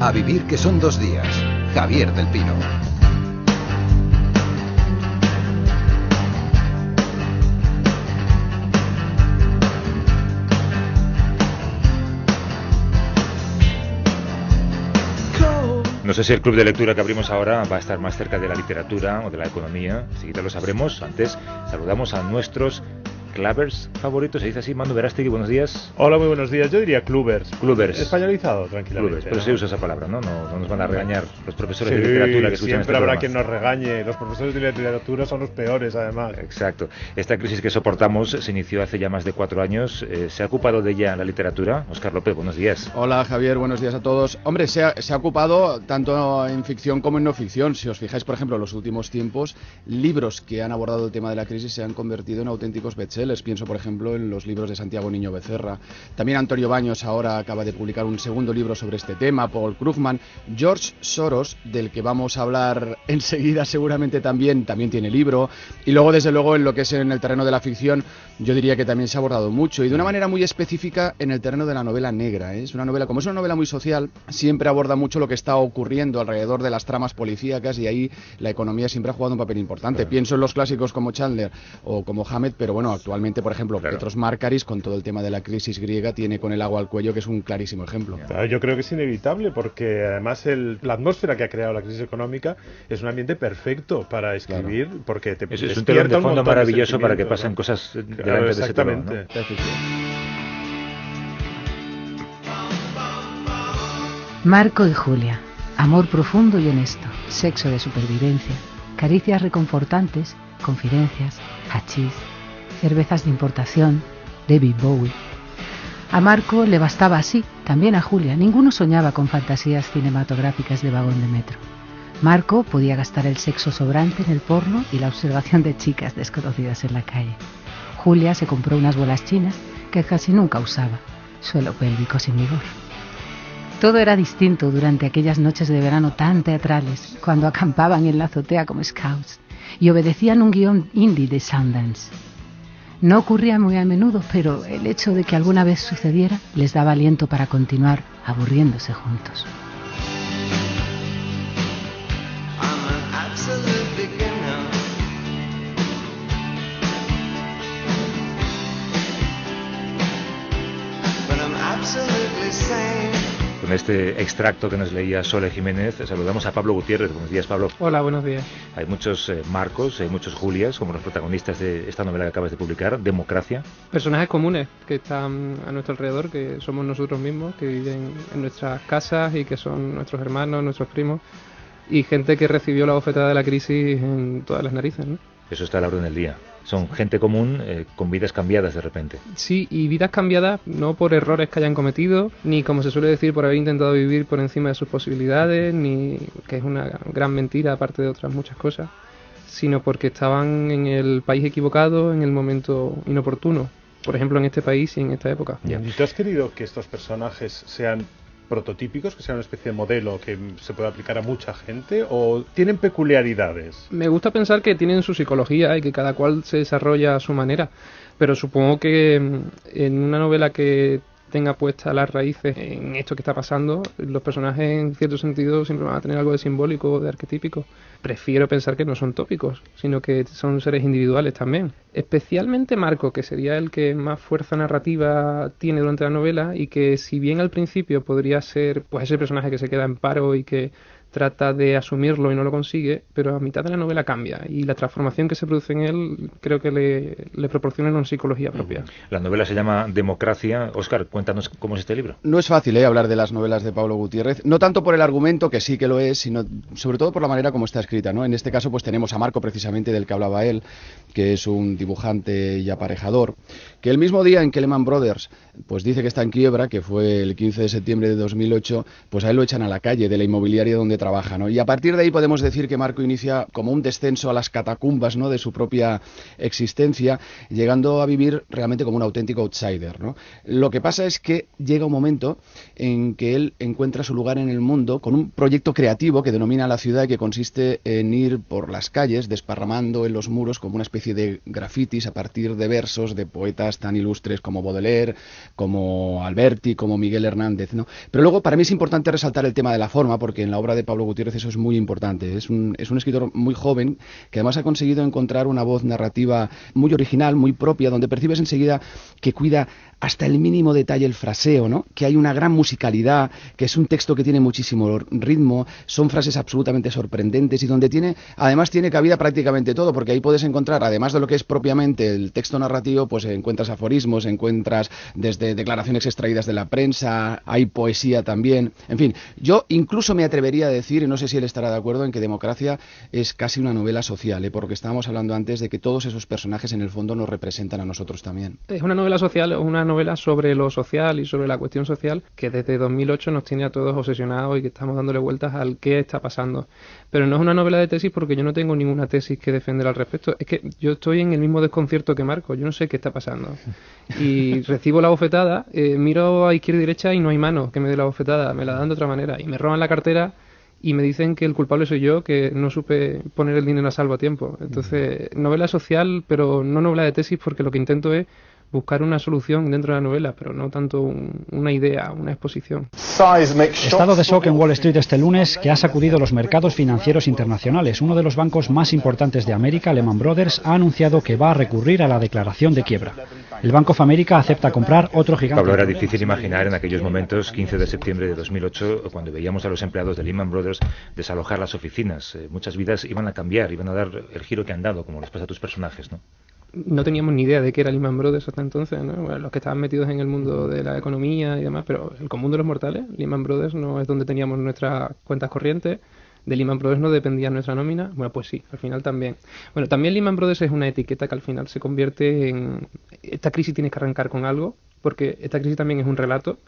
A vivir que son dos días. Javier del Pino. No sé si el club de lectura que abrimos ahora va a estar más cerca de la literatura o de la economía. Enseguida lo sabremos. Antes saludamos a nuestros clavers favoritos, se dice así, Manu Verástegui, buenos días. Hola, muy buenos días. Yo diría clubers. Clubers. Españolizado, tranquilamente. Clubers, pero ¿no? se usa esa palabra, ¿no? ¿no? no nos van a regañar los profesores Sí, de literatura que escuchan siempre este habrá programa. quien nos regañe. Los profesores de literatura son los peores, además. Exacto. Esta crisis que soportamos se inició hace ya más de cuatro años. Eh, ¿Se ha ocupado de ella la literatura? Oscar López, buenos días. Hola Javier, buenos días a todos. Hombre, se ha, se ha ocupado tanto en ficción como en no ficción. Si os fijáis, por ejemplo, en los últimos tiempos, libros que han abordado el tema de la crisis se han convertido en auténticos bestsellers. Pienso, por ejemplo, en los libros de Santiago Niño Becerra. También Antonio Baños ahora acaba de publicar un segundo libro sobre este tema, Paul Krugman. George Soros, del que vamos a hablar enseguida seguramente también, también tiene libro. Y luego, desde luego, en lo que es en el terreno de la ficción, yo diría que también se ha abordado mucho y de una manera muy específica en el terreno de la novela negra. ¿eh? Es una novela, como es una novela muy social, siempre aborda mucho lo que está ocurriendo alrededor de las tramas policíacas y ahí la economía siempre ha jugado un papel importante. Claro. Pienso en los clásicos como Chandler o como Hammett, pero bueno, actualmente, por ejemplo, Claro. Petros Markaris, con todo el tema de la crisis griega, tiene con el agua al cuello, que es un clarísimo ejemplo. Claro, yo creo que es inevitable porque además el- la atmósfera que ha creado la crisis económica es un ambiente perfecto para escribir porque te Es, es un telón de fondo maravilloso para que pasen ¿no? cosas delante Claro, de ese telón, ¿no? Marco y Julia. Amor profundo y honesto. Sexo de supervivencia. Caricias reconfortantes. Confidencias. Hachís. Cervezas de importación. David Bowie. A Marco le bastaba así, también a Julia. Ninguno soñaba con fantasías cinematográficas de vagón de metro. Marco podía gastar el sexo sobrante en el porno y la observación de chicas desconocidas en la calle. Julia se compró unas bolas chinas que casi nunca usaba, suelo pélvico sin vigor. Todo era distinto durante aquellas noches de verano tan teatrales, cuando acampaban en la azotea como scouts y obedecían un guion indie de Sundance. No ocurría muy a menudo, pero el hecho de que alguna vez sucediera les daba aliento para continuar aburriéndose juntos. Con este extracto que nos leía Sole Jiménez, saludamos a Pablo Gutiérrez. Buenos días, Pablo. Hola, buenos días. Hay muchos eh, Marcos, hay muchos Julias, como los protagonistas de esta novela que acabas de publicar, Democracia. Personajes comunes que están a nuestro alrededor, que somos nosotros mismos, que viven en nuestras casas y que son nuestros hermanos, nuestros primos, y gente que recibió la bofetada de la crisis en todas las narices, ¿no? Eso está a la orden del día. Son gente común eh, con vidas cambiadas de repente. Sí, y vidas cambiadas no por errores que hayan cometido, ni como se suele decir, por haber intentado vivir por encima de sus posibilidades, ni que es una gran mentira, aparte de otras muchas cosas, sino porque estaban en el país equivocado, en el momento inoportuno. Por ejemplo, en este país y en esta época. Ya. ¿Y tú has querido que estos personajes sean prototípicos, que sean una especie de modelo que se pueda aplicar a mucha gente o tienen peculiaridades? Me gusta pensar que tienen su psicología y que cada cual se desarrolla a su manera, pero supongo que mm, en una novela que tenga puestas las raíces en esto que está pasando, los personajes en cierto sentido siempre van a tener algo de simbólico, de arquetípico. Prefiero pensar que no son tópicos, sino que son seres individuales también. Especialmente Marco, que sería el que más fuerza narrativa tiene durante la novela y que si bien al principio podría ser pues ese personaje que se queda en paro y que trata de asumirlo y no lo consigue, pero a mitad de la novela cambia y la transformación que se produce en él creo que le, le proporciona una psicología propia. La novela se llama Democracia. Oscar, cuéntanos cómo es este libro. No es fácil ¿eh? hablar de las novelas de Pablo Gutiérrez, no tanto por el argumento, que sí que lo es, sino sobre todo por la manera como está escrita. ¿no? En este caso pues tenemos a Marco precisamente del que hablaba él, que es un dibujante y aparejador, que el mismo día en que Lehman Brothers pues dice que está en quiebra, que fue el 15 de septiembre de 2008, pues a él lo echan a la calle de la inmobiliaria donde trabaja. ¿no? Y a partir de ahí podemos decir que Marco inicia como un descenso a las catacumbas ¿no? de su propia existencia, llegando a vivir realmente como un auténtico outsider. ¿no? Lo que pasa es que llega un momento en que él encuentra su lugar en el mundo con un proyecto creativo que denomina la ciudad y que consiste en ir por las calles desparramando en los muros como una especie de grafitis a partir de versos de poetas tan ilustres como Baudelaire, como Alberti, como Miguel Hernández. ¿no? Pero luego para mí es importante resaltar el tema de la forma porque en la obra de Pablo Gutiérrez eso es muy importante. Es un, es un escritor muy joven que además ha conseguido encontrar una voz narrativa muy original, muy propia, donde percibes enseguida que cuida hasta el mínimo detalle el fraseo, ¿no? Que hay una gran musicalidad, que es un texto que tiene muchísimo ritmo, son frases absolutamente sorprendentes y donde tiene, además tiene cabida prácticamente todo, porque ahí puedes encontrar, además de lo que es propiamente el texto narrativo, pues encuentras aforismos, encuentras desde declaraciones extraídas de la prensa, hay poesía también, en fin, yo incluso me atrevería a decir, y no sé si él estará de acuerdo, en que Democracia es casi una novela social, ¿eh? porque estábamos hablando antes de que todos esos personajes en el fondo nos representan a nosotros también. Es una novela social, una novela sobre lo social y sobre la cuestión social que desde 2008 nos tiene a todos obsesionados y que estamos dándole vueltas al qué está pasando. Pero no es una novela de tesis porque yo no tengo ninguna tesis que defender al respecto. Es que yo estoy en el mismo desconcierto que Marco, yo no sé qué está pasando. Y recibo la bofetada, eh, miro a izquierda y derecha y no hay mano que me dé la bofetada, me la dan de otra manera. Y me roban la cartera y me dicen que el culpable soy yo, que no supe poner el dinero a salvo a tiempo. Entonces, novela social, pero no novela de tesis porque lo que intento es buscar una solución dentro de la novela, pero no tanto un- una idea, una exposición. Estado de shock en Wall Street este lunes que ha sacudido los mercados financieros internacionales. Uno de los bancos más importantes de América, Lehman Brothers, ha anunciado que va a recurrir a la declaración de quiebra. El Banco of America acepta comprar otro gigante. Pablo, era difícil imaginar en aquellos momentos, 15 de septiembre de 2008, cuando veíamos a los empleados de Lehman Brothers desalojar las oficinas. Eh, muchas vidas iban a cambiar, iban a dar el giro que han dado, como les pasa a tus personajes, ¿no? No teníamos ni idea de qué era Lehman Brothers hasta entonces, ¿no? Los que estaban metidos en el mundo de la economía y demás, pero el común de los mortales, Lehman Brothers no es donde teníamos nuestras cuentas corrientes, de Lehman Brothers no dependía nuestra nómina, bueno, pues sí, al final también. Bueno, también Lehman Brothers es una etiqueta que al final se convierte en... Esta crisis tiene que arrancar con algo, porque esta crisis también es un relato,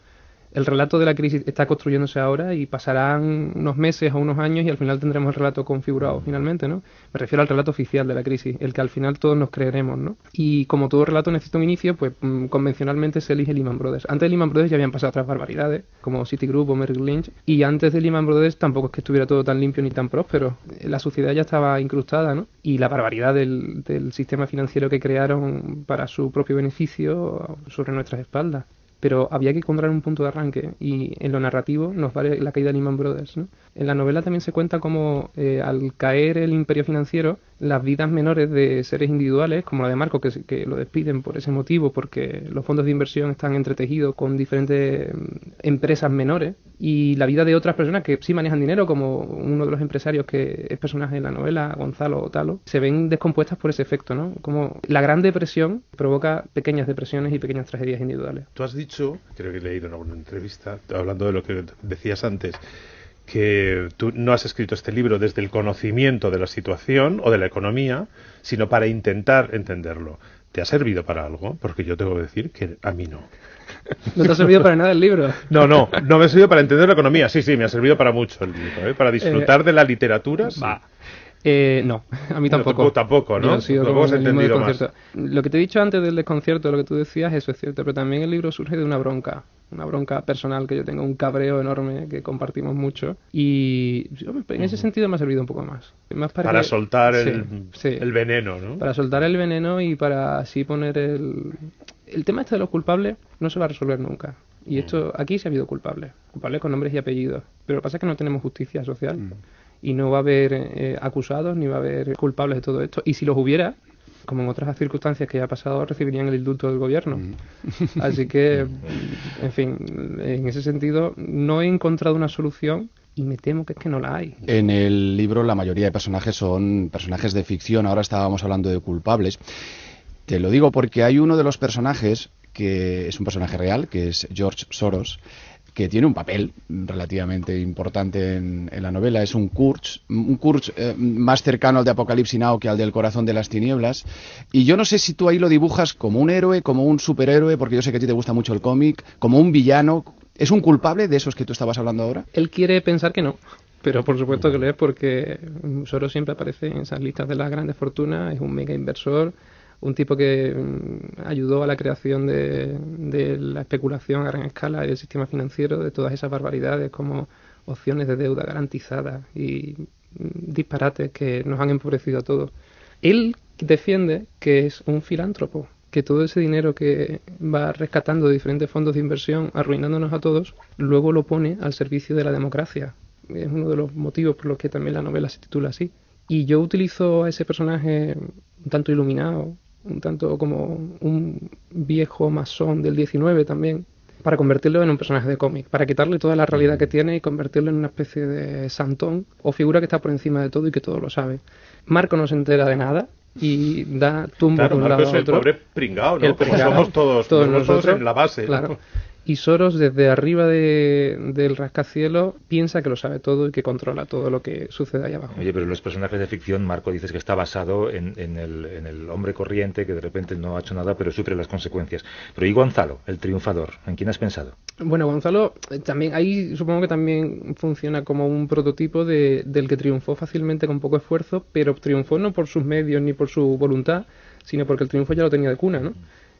el relato de la crisis está construyéndose ahora y pasarán unos meses o unos años y al final tendremos el relato configurado finalmente, ¿no? Me refiero al relato oficial de la crisis, el que al final todos nos creeremos, ¿no? Y como todo relato necesita un inicio, pues mm, convencionalmente se elige Lehman Brothers. Antes de Lehman Brothers ya habían pasado otras barbaridades, como Citigroup o Merrill Lynch, y antes de Lehman Brothers tampoco es que estuviera todo tan limpio ni tan próspero. La sociedad ya estaba incrustada, ¿no? Y la barbaridad del, del sistema financiero que crearon para su propio beneficio sobre nuestras espaldas pero había que encontrar un punto de arranque y en lo narrativo nos vale la caída de Lehman Brothers. ¿no? En la novela también se cuenta cómo eh, al caer el imperio financiero, las vidas menores de seres individuales, como la de Marco, que, que lo despiden por ese motivo, porque los fondos de inversión están entretejidos con diferentes mm, empresas menores, y la vida de otras personas que sí manejan dinero, como uno de los empresarios que es personaje en la novela, Gonzalo Otalo, se ven descompuestas por ese efecto, ¿no? Como la gran depresión provoca pequeñas depresiones y pequeñas tragedias individuales. Tú has dicho, creo que he leído en alguna entrevista, hablando de lo que decías antes, que tú no has escrito este libro desde el conocimiento de la situación o de la economía, sino para intentar entenderlo. ¿Te ha servido para algo? Porque yo tengo que decir que a mí no. ¿No te ha servido para nada el libro? No, no, no me ha servido para entender la economía. Sí, sí, me ha servido para mucho el libro. ¿eh? Para disfrutar de la literatura. sí. Eh, no, a mí No, tampoco. ¿no? Yo Tampoco en el mismo entendido más. Lo que te he dicho antes del desconcierto, lo que tú decías, eso es cierto, pero también el libro surge de una bronca, una bronca personal que yo tengo, un cabreo enorme que compartimos mucho y en ese sentido me ha servido un poco más. Más para, Para que- soltar Sí, el, sí. el veneno, ¿no? Para soltar el veneno y para así poner el... El tema este de los culpables no se va a resolver nunca. Y esto, aquí sí ha habido culpables. Culpables con nombres y apellidos. Pero lo que pasa es que no tenemos justicia social. Y no va a haber eh, acusados ni va a haber culpables de todo esto. Y si los hubiera, como en otras circunstancias que ya ha pasado, recibirían el indulto del gobierno. Así que, en fin, en ese sentido, no he encontrado una solución y me temo que es que no la hay. En el libro la mayoría de personajes son personajes de ficción, ahora estábamos hablando de culpables. Te lo digo porque hay uno de los personajes que es un personaje real, que es George Soros, que tiene un papel relativamente importante en, la novela. Es un Kurz, un Kurz eh, más cercano al de Apocalipsis Now que al del Corazón de las Tinieblas. Y yo no sé si tú ahí lo dibujas como un héroe, como un superhéroe, porque yo sé que a ti te gusta mucho el cómic, como un villano. ¿Es un culpable de esos que tú estabas hablando ahora? Él quiere pensar que no. pero por supuesto que lo es porque Soros siempre aparece en esas listas de las grandes fortunas, es un mega inversor, un tipo que mm, ayudó a la creación de, la especulación a gran escala del sistema financiero, de todas esas barbaridades como opciones de deuda garantizadas y mm, disparates que nos han empobrecido a todos. Él defiende que es un filántropo, que todo ese dinero que va rescatando diferentes fondos de inversión, arruinándonos a todos, luego lo pone al servicio de la democracia. Es uno de los motivos por los que también la novela se titula así. Y yo utilizo a ese personaje un tanto iluminado, un tanto como un viejo masón del 19 también, para convertirlo en un personaje de cómic, para quitarle toda la realidad que tiene y convertirlo en una especie de santón o figura que está por encima de todo y que todo lo sabe. Marco no se entera de nada y da tumbo Claro, un Marco lado es el otro. pobre pringao, ¿no? El Como pringao. somos todos, Todos nosotros nosotros, en la base. ¿no? Y Soros, desde arriba de- del rascacielos, piensa que lo sabe todo y que controla todo lo que sucede ahí abajo. Oye, pero los personajes de ficción, Marco, dices que está basado en, en el, en el hombre corriente que de repente no ha hecho nada, pero sufre las consecuencias. Pero ¿y Gonzalo, el triunfador? ¿En quién has pensado? Bueno, Gonzalo, eh, también ahí supongo que también funciona como un prototipo de, del que triunfó fácilmente con poco esfuerzo, pero triunfó no por sus medios ni por su voluntad, sino porque el triunfo ya lo tenía de cuna, ¿no?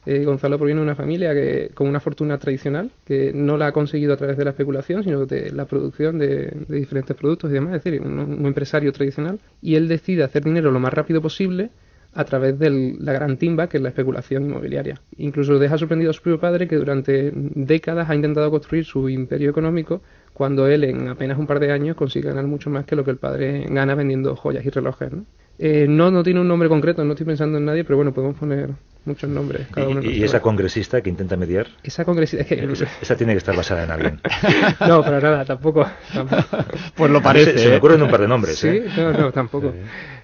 Eh, Gonzalo proviene de una familia que con una fortuna tradicional, que no la ha conseguido a través de la especulación, sino de la producción de, diferentes productos y demás, es decir, un, empresario tradicional, y él decide hacer dinero lo más rápido posible a través de la gran timba que es la especulación inmobiliaria. Incluso deja sorprendido a su propio padre que durante décadas ha intentado construir su imperio económico cuando él en apenas un par de años consigue ganar mucho más que lo que el padre gana vendiendo joyas y relojes. Eh, no, no tiene un nombre concreto, no estoy pensando en nadie, pero bueno, podemos poner muchos nombres. Cada uno ¿Y, esa congresista que intenta mediar? esa congresista... es que- Esa tiene que estar basada en alguien. no, para nada, tampoco. tampoco. Pues lo Se, parece. se me ¿eh? ocurren un par de nombres, Sí, ¿eh? no, no, tampoco.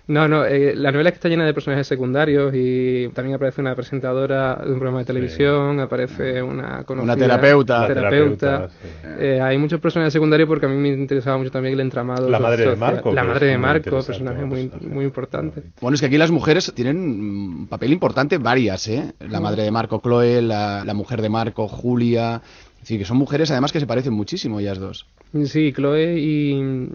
No, no, eh, la novela es que está llena de personajes secundarios y también aparece una presentadora de un programa de televisión, aparece una conocida Una terapeuta. La terapeuta. terapeuta, sí. Eh, hay muchos personajes secundarios porque a mí me interesaba mucho también el entramado. La madre de. Marco, La madre de Marco, personaje un muy, personaje. muy importante. Bueno, es que aquí las mujeres tienen un papel importante, varias, ¿eh? La madre de Marco, Chloe, la, la mujer de Marco, Julia. Es decir, que son mujeres además que se parecen muchísimo ellas dos. Sí, Chloe y,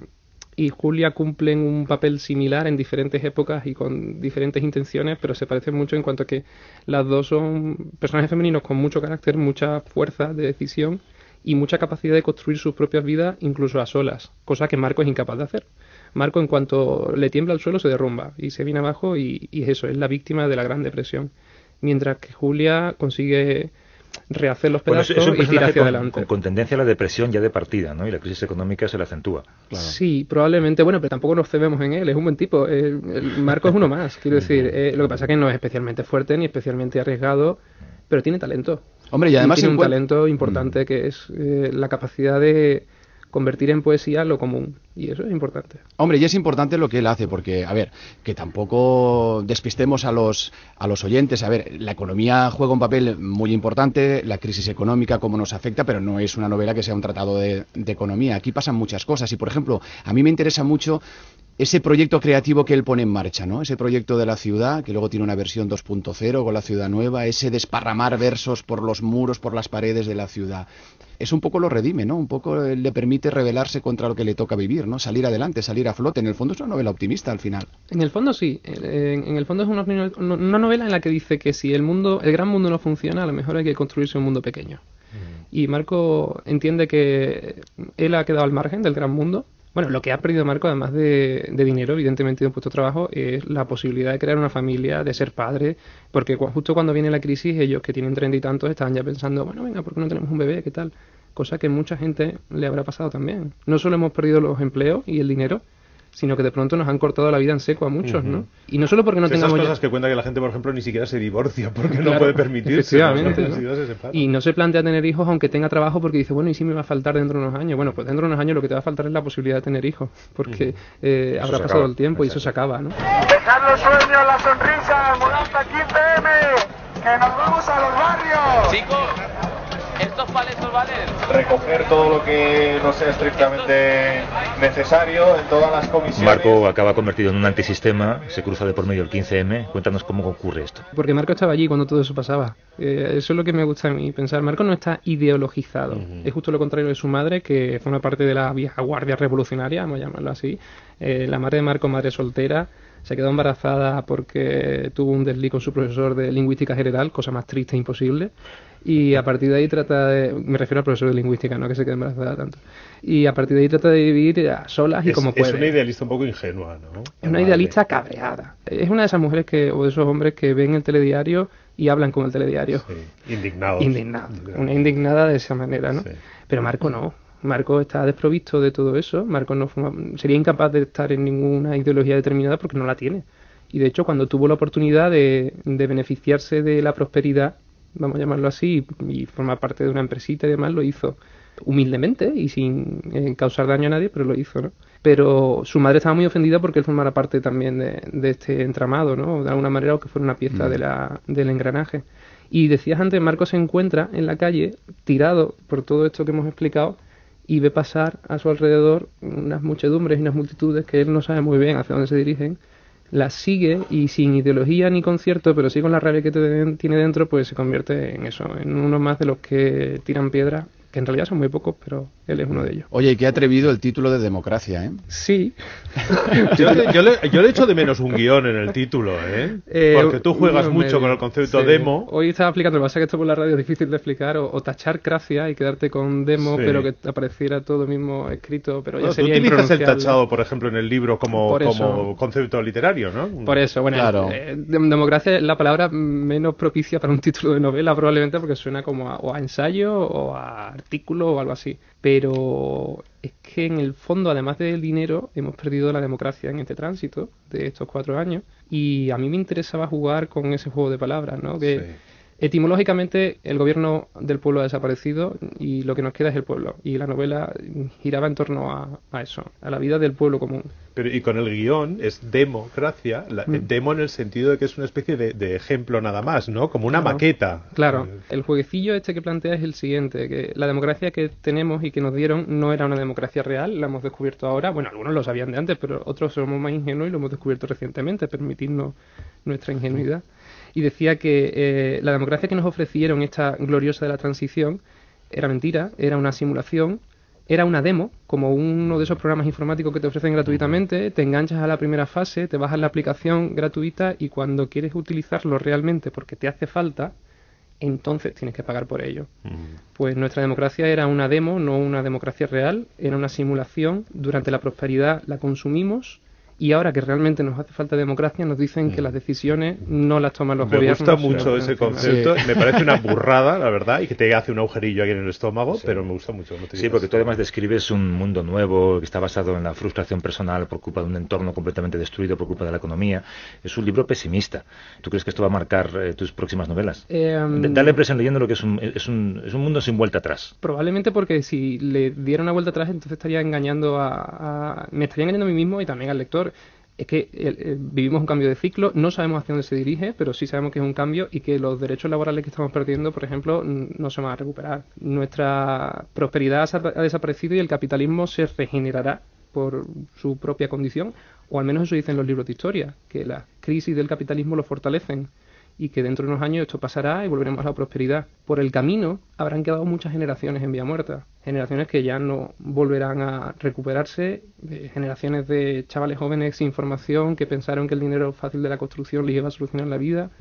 y Julia cumplen un papel similar en diferentes épocas y con diferentes intenciones, pero se parecen mucho en cuanto a que las dos son personajes femeninos con mucho carácter, mucha fuerza de decisión y mucha capacidad de construir sus propias vidas incluso a solas, cosa que Marco es incapaz de hacer. Marco en cuanto le tiembla el suelo se derrumba y se viene abajo y, y es eso, es la víctima de la Gran Depresión. Mientras que Julia consigue rehacer los Bueno, es, pedazos es un y tirar hacia con, adelante. con- con tendencia a la depresión ya de partida, ¿no? Y la crisis económica se la acentúa. Sí, probablemente. Bueno, pero tampoco nos cebemos en él. Es un buen tipo. El, el Marco es uno más. Quiero decir, eh, lo que pasa es que no es especialmente fuerte ni especialmente arriesgado, pero tiene talento. Hombre, y además tiene un talento importante que es eh, la capacidad de convertir en poesía lo común. Y eso es importante. Hombre, y es importante lo que él hace, porque, a ver, que tampoco despistemos a los, a los oyentes. A ver, la economía juega un papel muy importante, la crisis económica, cómo nos afecta, pero no es una novela que sea un tratado de, de economía. Aquí pasan muchas cosas. Y, por ejemplo, a mí me interesa mucho ese proyecto creativo que él pone en marcha, ¿no? Ese proyecto de la ciudad, que luego tiene una versión 2.0 con la ciudad nueva, ese desparramar versos por los muros, por las paredes de la ciudad. Es un poco lo redime, ¿no? Un poco eh, le permite rebelarse contra lo que le toca vivir, ¿no? Salir adelante, salir a flote. En el fondo es una novela optimista al final. En el fondo sí. En, en el fondo es una, una novela en la que dice que si el mundo, el gran mundo no funciona, a lo mejor hay que construirse un mundo pequeño. Y Marco entiende que él ha quedado al margen del gran mundo. Bueno, lo que ha perdido Marco, además de, de dinero, evidentemente, de un puesto de trabajo, es la posibilidad de crear una familia, de ser padre, porque justo cuando viene la crisis, ellos que tienen treinta y tantos estaban ya pensando, bueno, venga, ¿por qué no tenemos un bebé? ¿Qué tal? Cosa que mucha gente le habrá pasado también. No solo hemos perdido los empleos y el dinero, sino que de pronto nos han cortado la vida en seco a muchos, ¿no? Y no solo porque no Esas tengamos ya- cosas que cuenta que la gente, por ejemplo, ni siquiera se divorcia porque no Claro, puede permitirse. efectivamente, ¿no? ¿no? Se. Y no se plantea tener hijos aunque tenga trabajo porque dice, bueno, ¿y si me va a faltar dentro de unos años? Bueno, pues dentro de unos años lo que te va a faltar es la posibilidad de tener hijos, porque eh, Eso habrá se pasado acaba. el tiempo y eso Exacto. se acaba, ¿no? Dejar los sueños, la sonrisa, Mudanza 15M, que nos vamos a los barrios. Chicos, ¿Estos paletos valen? Recoger todo lo que no sea estrictamente necesario en todas las comisiones. Marco acaba convertido en un antisistema, se cruza de por medio el 15M. Cuéntanos cómo ocurre esto. Porque Marco estaba allí cuando todo eso pasaba. Eh, eso es lo que me gusta a mí pensar. Marco no está ideologizado. Es justo lo contrario de su madre, que forma parte de la vieja guardia revolucionaria, vamos a llamarlo así. Eh, la madre de Marco, madre soltera, se quedó embarazada porque tuvo un desliz con su profesor de lingüística general, cosa más triste e imposible. Y a partir de ahí trata de. Me refiero al profesor de lingüística, no que se quede embarazada tanto. Y a partir de ahí trata de vivir a solas y Es, como es puede. una idealista un poco ingenua, ¿no? Es una idealista cabreada. Es una de esas mujeres que, o de esos hombres que ven el telediario y hablan con el telediario. Indignados. Indignado. Una indignada de esa manera, ¿no? Pero Marco no. Marco está desprovisto de todo eso. Marco no sería incapaz de estar en ninguna ideología determinada porque no la tiene. Y de hecho, cuando tuvo la oportunidad de, de beneficiarse de la prosperidad, vamos a llamarlo así, y formar parte de una empresita y demás, lo hizo humildemente y sin eh, causar daño a nadie, pero lo hizo, ¿no? Pero su madre estaba muy ofendida porque él formara parte también de, de este entramado, ¿no? De alguna manera, o que fuera una pieza Mm. de la, del engranaje. Y decías antes, Marco se encuentra en la calle, tirado por todo esto que hemos explicado, y ve pasar a su alrededor unas muchedumbres y unas multitudes que él no sabe muy bien hacia dónde se dirigen, las sigue y sin ideología ni concierto, pero sí con la rabia que tiene dentro, pues se convierte en eso, en uno más de los que tiran piedra, que en realidad son muy pocos, pero él es uno de ellos. Oye, y qué atrevido el título de democracia, ¿eh? Sí. Yo, le- yo le, yo le echo de menos un guion en el título, ¿eh? Eh, Porque tú juegas mucho medio. con el concepto Sí. demo. Hoy estaba explicando, lo que pasa es que esto por la radio es difícil de explicar, o, o tachar gracia y quedarte con demo, Sí. pero que apareciera todo mismo escrito, pero ya Bueno, tú sería utilizas el tachado, por ejemplo, en el libro como, eso. como concepto literario, ¿no? Por eso, bueno, Claro. eh, dem- democracia es la palabra menos propicia para un título de novela, probablemente porque suena como a, o a ensayo o a artículo o algo así. Pero es que en el fondo, además del dinero, hemos perdido la democracia en este tránsito de estos cuatro años. Y a mí me interesaba jugar con ese juego de palabras, ¿no? Que etimológicamente el gobierno del pueblo ha desaparecido y lo que nos queda es el pueblo. Y la novela giraba en torno a, a eso, a la vida del pueblo común. Pero, y con el guion es democracia, la- Mm. demo en el sentido de que es una especie de, de ejemplo nada más, ¿no? Como una Claro. maqueta. Claro, el jueguecillo este que plantea es el siguiente, que la democracia que tenemos y que nos dieron no era una democracia real, la hemos descubierto ahora, bueno, algunos lo sabían de antes, pero otros somos más ingenuos y lo hemos descubierto recientemente, permitirnos nuestra ingenuidad. Y decía que eh, la democracia que nos ofrecieron, esta gloriosa de la transición, era mentira, era una simulación, era una demo, como uno de esos programas informáticos que te ofrecen gratuitamente, te enganchas a la primera fase, te bajas la aplicación gratuita y cuando quieres utilizarlo realmente porque te hace falta, entonces tienes que pagar por ello. Pues nuestra democracia era una demo, no una democracia real, era una simulación, durante la prosperidad la consumimos y ahora que realmente nos hace falta democracia nos dicen que las decisiones no las toman los Me gobiernos. gusta sino mucho ese concepto. Me parece una burrada, la verdad, y que te hace un agujerillo aquí en el estómago, pero me gusta mucho. te Sí, porque tú además describes un mundo nuevo que está basado en la frustración personal por culpa de un entorno completamente destruido por culpa de la economía. Es un libro pesimista. ¿Tú crees que esto va a marcar eh, tus próximas novelas? Eh, D- Da la impresión leyendo lo que es un, es, un, es un mundo sin vuelta atrás. Probablemente porque si le diera una vuelta atrás, entonces estaría engañando a, a- me estaría engañando a mí mismo y también al lector. Es que eh, eh, vivimos un cambio de ciclo, no sabemos hacia dónde se dirige, pero sí sabemos que es un cambio y que los derechos laborales que estamos perdiendo, por ejemplo, no se van a recuperar. Nuestra prosperidad ha desaparecido y el capitalismo se regenerará por su propia condición, o al menos eso dicen los libros de historia, que las crisis del capitalismo lo fortalecen y que dentro de unos años esto pasará y volveremos a la prosperidad. Por el camino habrán quedado muchas generaciones en vía muerta, generaciones que ya no volverán a recuperarse, generaciones de chavales jóvenes sin formación que pensaron que el dinero fácil de la construcción les iba a solucionar la vida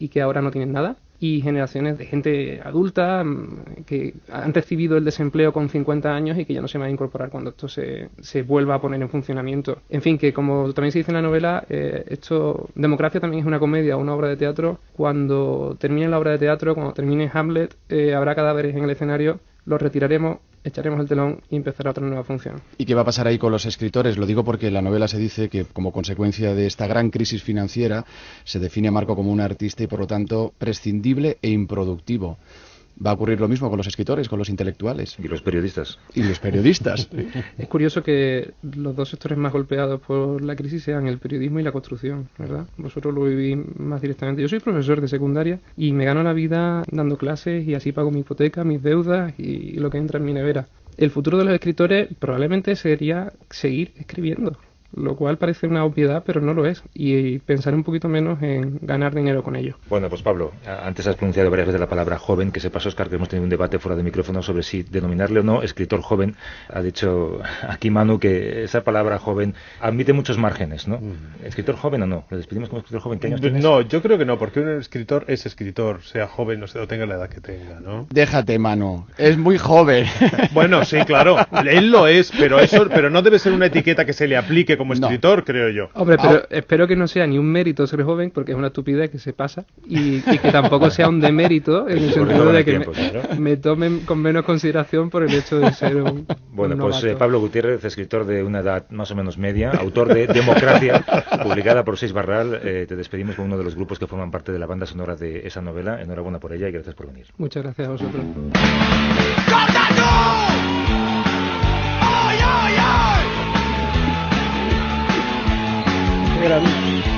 y que ahora no tienen nada. Y generaciones de gente adulta mm, que han recibido el desempleo con 50 años y que ya no se van a incorporar cuando esto se, se vuelva a poner en funcionamiento. En fin, que como también se dice en la novela, eh, esto, Democracia también es una comedia una obra de teatro. Cuando termine la obra de teatro, cuando termine Hamlet, eh, habrá cadáveres en el escenario, los retiraremos, echaremos el telón y empezará otra nueva función. ¿Y qué va a pasar ahí con los escritores? Lo digo porque en la novela se dice que como consecuencia de esta gran crisis financiera se define a Marco como un artista y por lo tanto prescindible e improductivo. Va a ocurrir lo mismo con los escritores, con los intelectuales. Y los periodistas. Y los periodistas. es curioso que los dos sectores más golpeados por la crisis sean el periodismo y la construcción, ¿verdad? Vosotros lo vivís más directamente. Yo soy profesor de secundaria y me gano la vida dando clases y así pago mi hipoteca, mis deudas y lo que entra en mi nevera. El futuro de los escritores probablemente sería seguir escribiendo lo cual parece una obviedad, pero no lo es, y pensar un poquito menos en ganar dinero con ello. Bueno, pues Pablo, antes has pronunciado varias veces la palabra joven, que sepas, Oscar, que hemos tenido un debate fuera de micrófono sobre si denominarle o no escritor joven. Ha dicho aquí Manu que esa palabra joven admite muchos márgenes, ¿no? Mm. ¿Escritor joven o no? ¿Lo despedimos como escritor joven? ¿Qué años tienes? No, yo creo que no, porque un escritor es escritor, sea joven o, tenga la edad que tenga, ¿no? Déjate, Manu, es muy joven. bueno, sí, claro, él lo es, pero, eso, pero no debe ser una etiqueta que se le aplique como escritor, creo yo. Hombre, pero espero que no sea ni un mérito ser joven, porque es una estupidez que se pasa, y, que tampoco sea un demérito en el sentido de que me, tomen con menos consideración por el hecho de ser un. Bueno, pues eh, Pablo Gutiérrez, escritor de una edad más o menos media, autor de Democracia, publicada por Seis Barral. Eh, te despedimos con uno de los grupos que forman parte de la banda sonora de esa novela. Enhorabuena por ella y gracias por venir. Muchas gracias a vosotros. Gracias.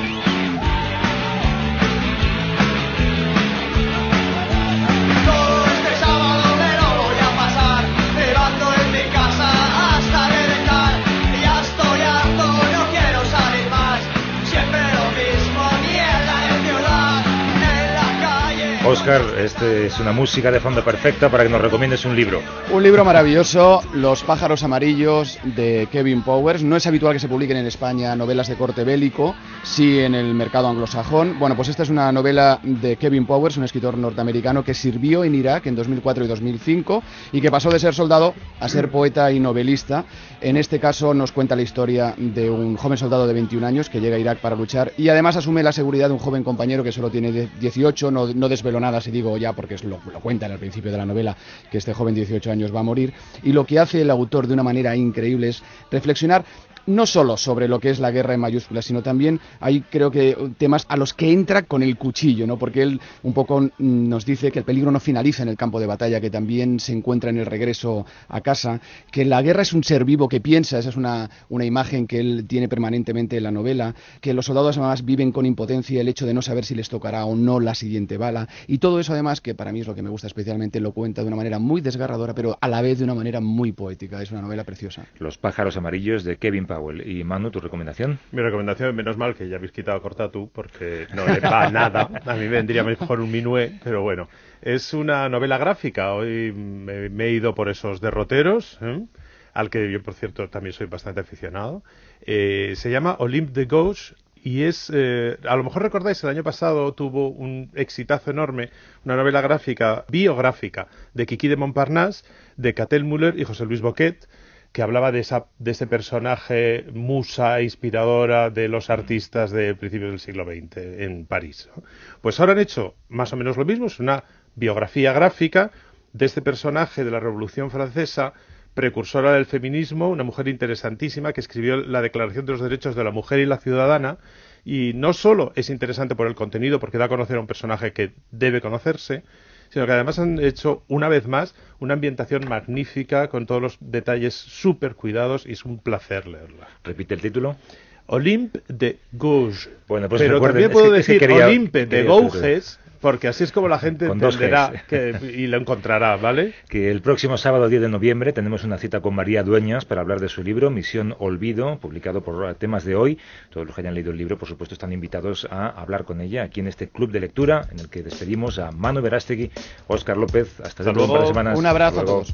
Oscar, este es una música de fondo perfecta para que nos recomiendes un libro. Un libro maravilloso, Los pájaros amarillos de Kevin Powers. No es habitual que se publiquen en España novelas de corte bélico, sí en el mercado anglosajón. Bueno, pues esta es una novela de Kevin Powers, un escritor norteamericano que sirvió en Irak en 2004 y 2005 y que pasó de ser soldado a ser poeta y novelista. En este caso nos cuenta la historia de un joven soldado de 21 años que llega a Irak para luchar y además asume la seguridad de un joven compañero que solo tiene 18, no, no desveló nada si digo ya porque es lo, lo cuenta en el principio de la novela que este joven de 18 años va a morir y lo que hace el autor de una manera increíble es reflexionar no solo sobre lo que es la guerra en mayúsculas, sino también hay creo que temas a los que entra con el cuchillo, ¿no? Porque él un poco nos dice que el peligro no finaliza en el campo de batalla, que también se encuentra en el regreso a casa, que la guerra es un ser vivo que piensa, esa es una, una imagen que él tiene permanentemente en la novela, que los soldados además viven con impotencia el hecho de no saber si les tocará o no la siguiente bala, y todo eso además, que para mí es lo que me gusta especialmente, lo cuenta de una manera muy desgarradora, pero a la vez de una manera muy poética, es una novela preciosa. Los pájaros amarillos de Kevin Powell. Y Manu, ¿tu recomendación? Mi recomendación, menos mal que ya habéis quitado a Cortatu, porque no le va nada. A mí vendría mejor un minué, pero bueno. Es una novela gráfica. Hoy me, he ido por esos derroteros, ¿eh? al que yo, por cierto, también soy bastante aficionado. Eh, se llama Olympe de Gauche y es, eh, a lo mejor recordáis, el año pasado tuvo un exitazo enorme, una novela gráfica, biográfica, de Kiki de Montparnasse, de Catel Müller y José Luis Boquet, que hablaba de, esa, de ese personaje musa inspiradora de los artistas del principio del siglo XX en París. Pues ahora han hecho más o menos lo mismo, es una biografía gráfica de este personaje de la Revolución Francesa, precursora del feminismo, una mujer interesantísima que escribió la Declaración de los Derechos de la Mujer y la Ciudadana, y no solo es interesante por el contenido, porque da a conocer a un personaje que debe conocerse, sino que además han hecho una vez más una ambientación magnífica con todos los detalles súper cuidados y es un placer leerla. ¿Repite el título? Olympe de Gouges. Bueno, pues Pero también puedo decir Olympe de Gouges porque así es como la gente entenderá y lo encontrará, ¿vale? Que el próximo sábado 10 de noviembre tenemos una cita con María Dueñas para hablar de su libro Misión Olvido, publicado por Temas de Hoy. Todos los que hayan leído el libro, por supuesto, están invitados a hablar con ella aquí en este club de lectura en el que despedimos a Manu Verástegui, Óscar López. Hasta, dentro de un par de semanas. Un abrazo a todos.